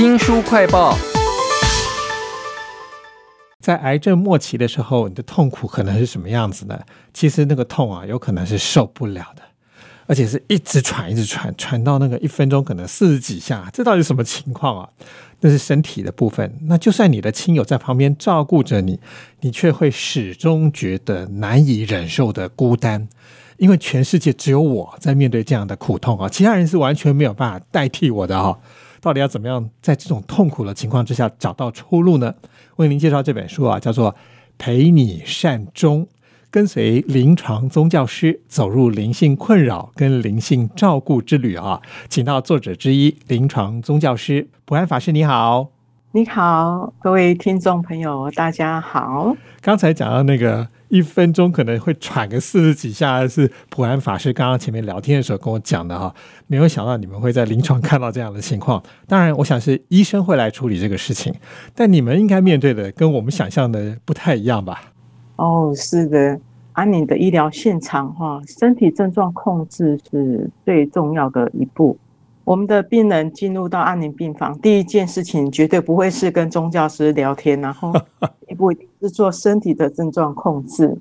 新书快报。在癌症末期的时候，你的痛苦可能是什么样子呢？其实那个痛啊，有可能是受不了的，而且是一直喘，一直喘，喘到那个一分钟可能四十几下，这到底什么情况啊？那是身体的部分。那就算你的亲友在旁边照顾着你，你却会始终觉得难以忍受的孤单，因为全世界只有我在面对这样的苦痛啊，其他人是完全没有办法代替我的哈。到底要怎么样在这种痛苦的情况之下找到出路呢？为您介绍这本书啊，叫做《陪你善终》，跟随临床宗教师走入灵性困扰跟灵性照顾之旅啊，请到作者之一临床宗教师普安法师，你好。你好，各位听众朋友，大家好。刚才讲到那个一分钟可能会喘个四十几下，是普安法师刚刚前面聊天的时候跟我讲的哈。没有想到你们会在临床看到这样的情况。当然，我想是医生会来处理这个事情，但你们应该面对的跟我们想象的不太一样吧？哦，是的，安宁的医疗现场哈，身体症状控制是最重要的一步。我们的病人进入到安宁病房，第一件事情绝对不会是跟宗教师聊天，然后 一步是做身体的症状控制。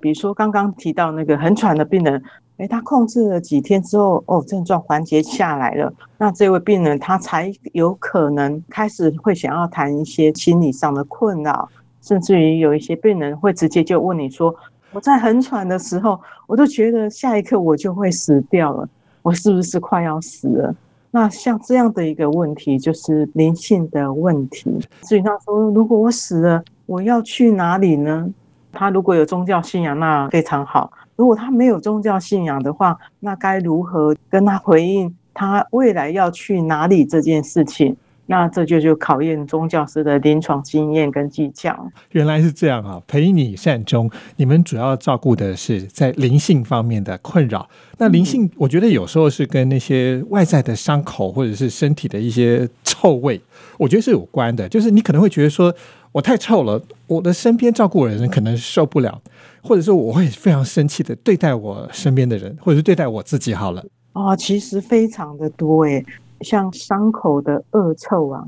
比如说刚刚提到那个很喘的病人，诶，他控制了几天之后，哦，症状缓解下来了，那这位病人他才有可能开始会想要谈一些心理上的困扰，甚至于有一些病人会直接就问你说：“我在很喘的时候，我都觉得下一刻我就会死掉了，我是不是快要死了？”那像这样的一个问题，就是灵性的问题。所以他说，如果我死了，我要去哪里呢？他如果有宗教信仰，那非常好；如果他没有宗教信仰的话，那该如何跟他回应他未来要去哪里这件事情？那这就就考验宗教师的临床经验跟技巧。原来是这样啊！陪你善终，你们主要照顾的是在灵性方面的困扰。那灵性，我觉得有时候是跟那些外在的伤口或者是身体的一些臭味，我觉得是有关的。就是你可能会觉得说，我太臭了，我的身边照顾我的人可能受不了，或者说我会非常生气的对待我身边的人，或者是对待我自己。好了，哦，其实非常的多诶。像伤口的恶臭啊，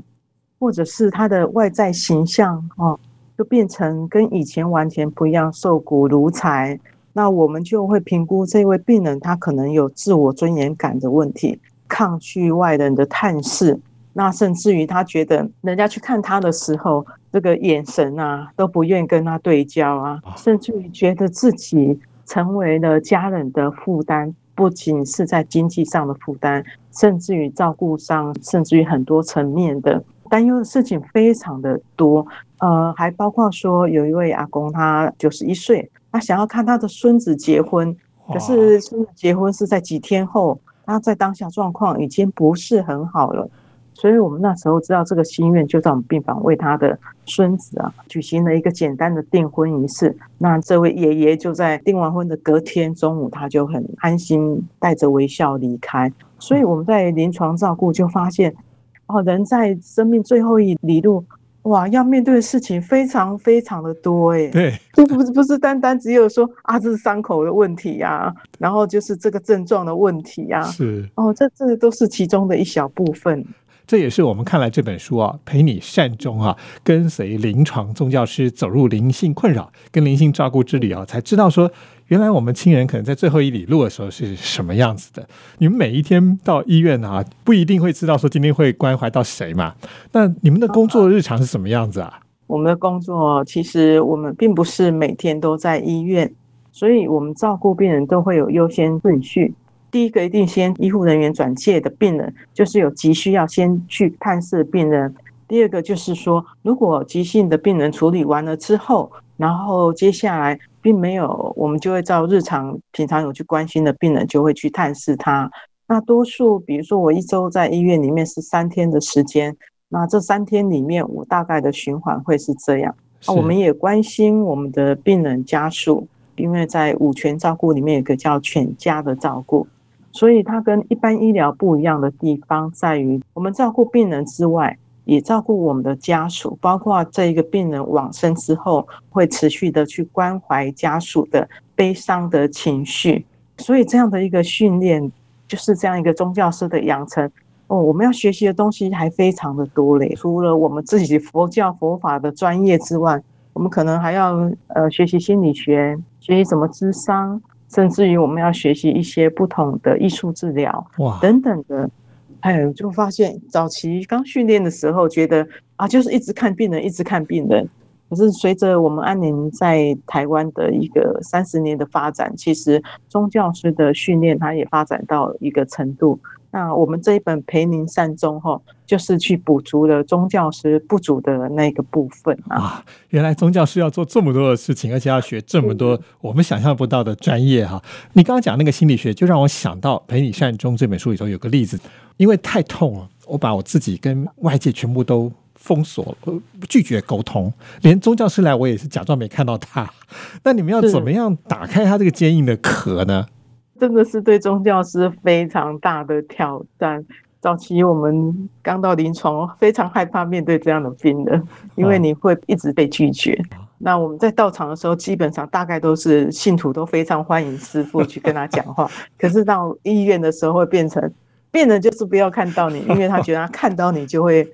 或者是他的外在形象哦，就变成跟以前完全不一样，瘦骨如柴。那我们就会评估这位病人，他可能有自我尊严感的问题，抗拒外人的探视。那甚至于他觉得人家去看他的时候，这个眼神啊都不愿跟他对焦啊，甚至于觉得自己成为了家人的负担。不仅是在经济上的负担，甚至于照顾上，甚至于很多层面的担忧的事情非常的多。呃，还包括说有一位阿公，他九十一岁，他想要看他的孙子结婚，可是孙子结婚是在几天后，他在当下状况已经不是很好了。所以我们那时候知道这个心愿，就在我们病房为他的孙子啊举行了一个简单的订婚仪式。那这位爷爷就在订完婚的隔天中午，他就很安心带着微笑离开。所以我们在临床照顾就发现，哦，人在生命最后一里路，哇，要面对的事情非常非常的多哎。对，就不是不是单单只有说啊，这是伤口的问题呀，然后就是这个症状的问题呀。是哦，这这都是其中的一小部分。这也是我们看来这本书啊，陪你善终啊，跟随临床宗教师走入灵性困扰跟灵性照顾之旅啊，才知道说，原来我们亲人可能在最后一里路的时候是什么样子的。你们每一天到医院啊，不一定会知道说今天会关怀到谁嘛。那你们的工作日常是什么样子啊？我们的工作其实我们并不是每天都在医院，所以我们照顾病人都会有优先顺序。第一个一定先医护人员转介的病人，就是有急需要先去探视病人。第二个就是说，如果急性的病人处理完了之后，然后接下来并没有，我们就会照日常平常有去关心的病人，就会去探视他。那多数，比如说我一周在医院里面是三天的时间，那这三天里面我大概的循环会是这样。那我们也关心我们的病人家属，因为在五全照顾里面有个叫全家的照顾。所以它跟一般医疗不一样的地方在于，我们照顾病人之外，也照顾我们的家属，包括这一个病人往生之后，会持续的去关怀家属的悲伤的情绪。所以这样的一个训练，就是这样一个宗教师的养成，哦，我们要学习的东西还非常的多嘞。除了我们自己佛教佛法的专业之外，我们可能还要呃学习心理学，学习怎么智商，甚至于我们要学习一些不同的艺术治疗哇，等等的。还有就发现早期刚训练的时候，觉得啊就是一直看病人，一直看病人。可是随着我们安宁在台湾的一个三十年的发展，其实宗教师的训练它也发展到一个程度。那我们这一本陪您善终哈，就是去补足了宗教师不足的那个部分啊。原来宗教师要做这么多的事情，而且要学这么多我们想象不到的专业哈。你刚刚讲那个心理学，就让我想到《陪你善终》这本书里头有个例子，因为太痛了，我把我自己跟外界全部都封锁，拒绝沟通，连宗教师来我也是假装没看到他。那你们要怎么样打开他这个坚硬的壳呢？真的是对宗教师非常大的挑战。早期我们刚到临床，非常害怕面对这样的病人，因为你会一直被拒绝。那我们在到场的时候，基本上大概都是信徒都非常欢迎师傅去跟他讲话。可是到医院的时候，会变成病人就是不要看到你，因为他觉得他看到你就会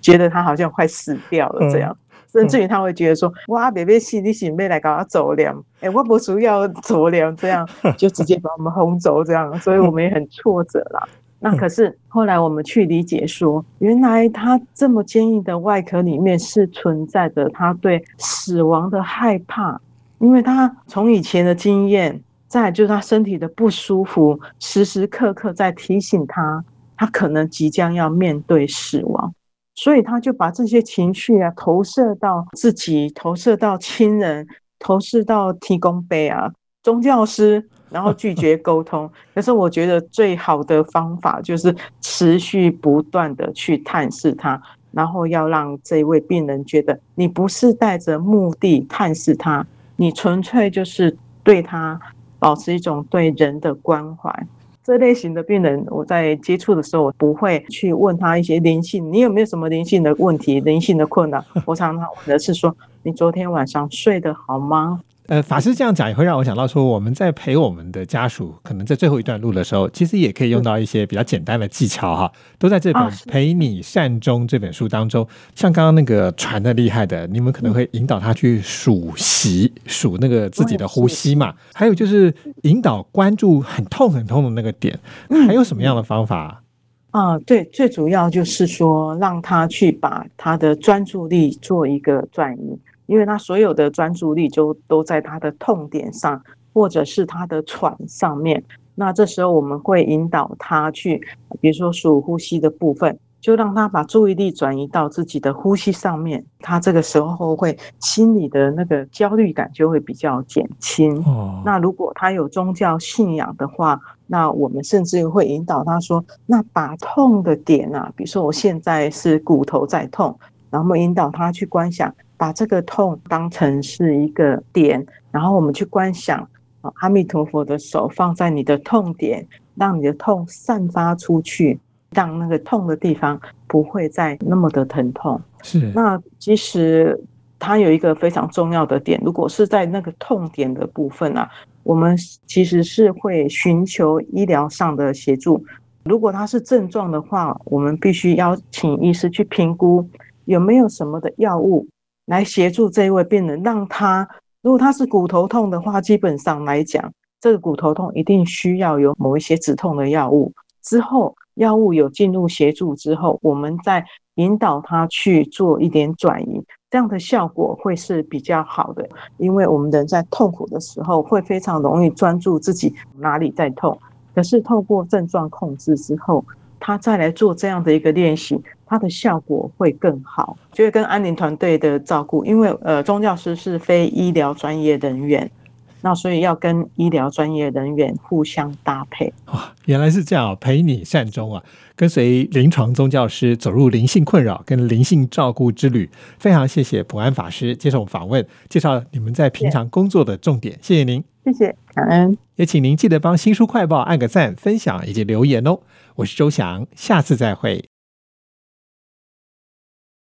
觉得他好像快死掉了这样。甚至于他会觉得说：“哇，别别气，你准备来搞走粮？哎，我不需要走粮，这样 就直接把我们轰走，这样，所以我们也很挫折啦。那可是后来我们去理解说，原来他这么坚硬的外壳里面是存在着他对死亡的害怕，因为他从以前的经验，再就是他身体的不舒服，时时刻刻在提醒他，他可能即将要面对死亡。”所以他就把这些情绪啊投射到自己，投射到亲人，投射到提供杯啊宗教师，然后拒绝沟通。可是我觉得最好的方法就是持续不断的去探视他，然后要让这位病人觉得你不是带着目的探视他，你纯粹就是对他保持一种对人的关怀。这类型的病人，我在接触的时候，我不会去问他一些灵性，你有没有什么灵性的问题、灵性的困难？我常常问的是说，你昨天晚上睡得好吗？呃，法师这样讲也会让我想到说，我们在陪我们的家属，可能在最后一段路的时候，其实也可以用到一些比较简单的技巧哈，都在这本《陪你善终》这本书当中。像刚刚那个传的厉害的，你们可能会引导他去数息，数那个自己的呼吸嘛。还有就是引导关注很痛很痛的那个点。还有什么样的方法？啊，对，最主要就是说让他去把他的专注力做一个转移。因为他所有的专注力就都在他的痛点上，或者是他的喘上面。那这时候我们会引导他去，比如说数呼吸的部分，就让他把注意力转移到自己的呼吸上面。他这个时候会心里的那个焦虑感就会比较减轻。哦。那如果他有宗教信仰的话，那我们甚至会引导他说：“那把痛的点啊，比如说我现在是骨头在痛，然后引导他去观想。”把这个痛当成是一个点，然后我们去观想阿弥陀佛的手放在你的痛点，让你的痛散发出去，让那个痛的地方不会再那么的疼痛。是。那其实它有一个非常重要的点，如果是在那个痛点的部分啊，我们其实是会寻求医疗上的协助。如果它是症状的话，我们必须邀请医师去评估有没有什么的药物。来协助这一位病人，让他如果他是骨头痛的话，基本上来讲，这个骨头痛一定需要有某一些止痛的药物。之后药物有进入协助之后，我们再引导他去做一点转移，这样的效果会是比较好的。因为我们人在痛苦的时候，会非常容易专注自己哪里在痛，可是透过症状控制之后。他再来做这样的一个练习，他的效果会更好。就会跟安宁团队的照顾，因为呃，宗教师是非医疗专业人员，那所以要跟医疗专业人员互相搭配。哇，原来是这样！陪你善终啊，跟随临床宗教师走入灵性困扰跟灵性照顾之旅。非常谢谢普安法师接受访问，介绍你们在平常工作的重点。谢谢您，谢谢，感恩。也请您记得帮新书快报按个赞、分享以及留言哦。我是周翔，下次再会。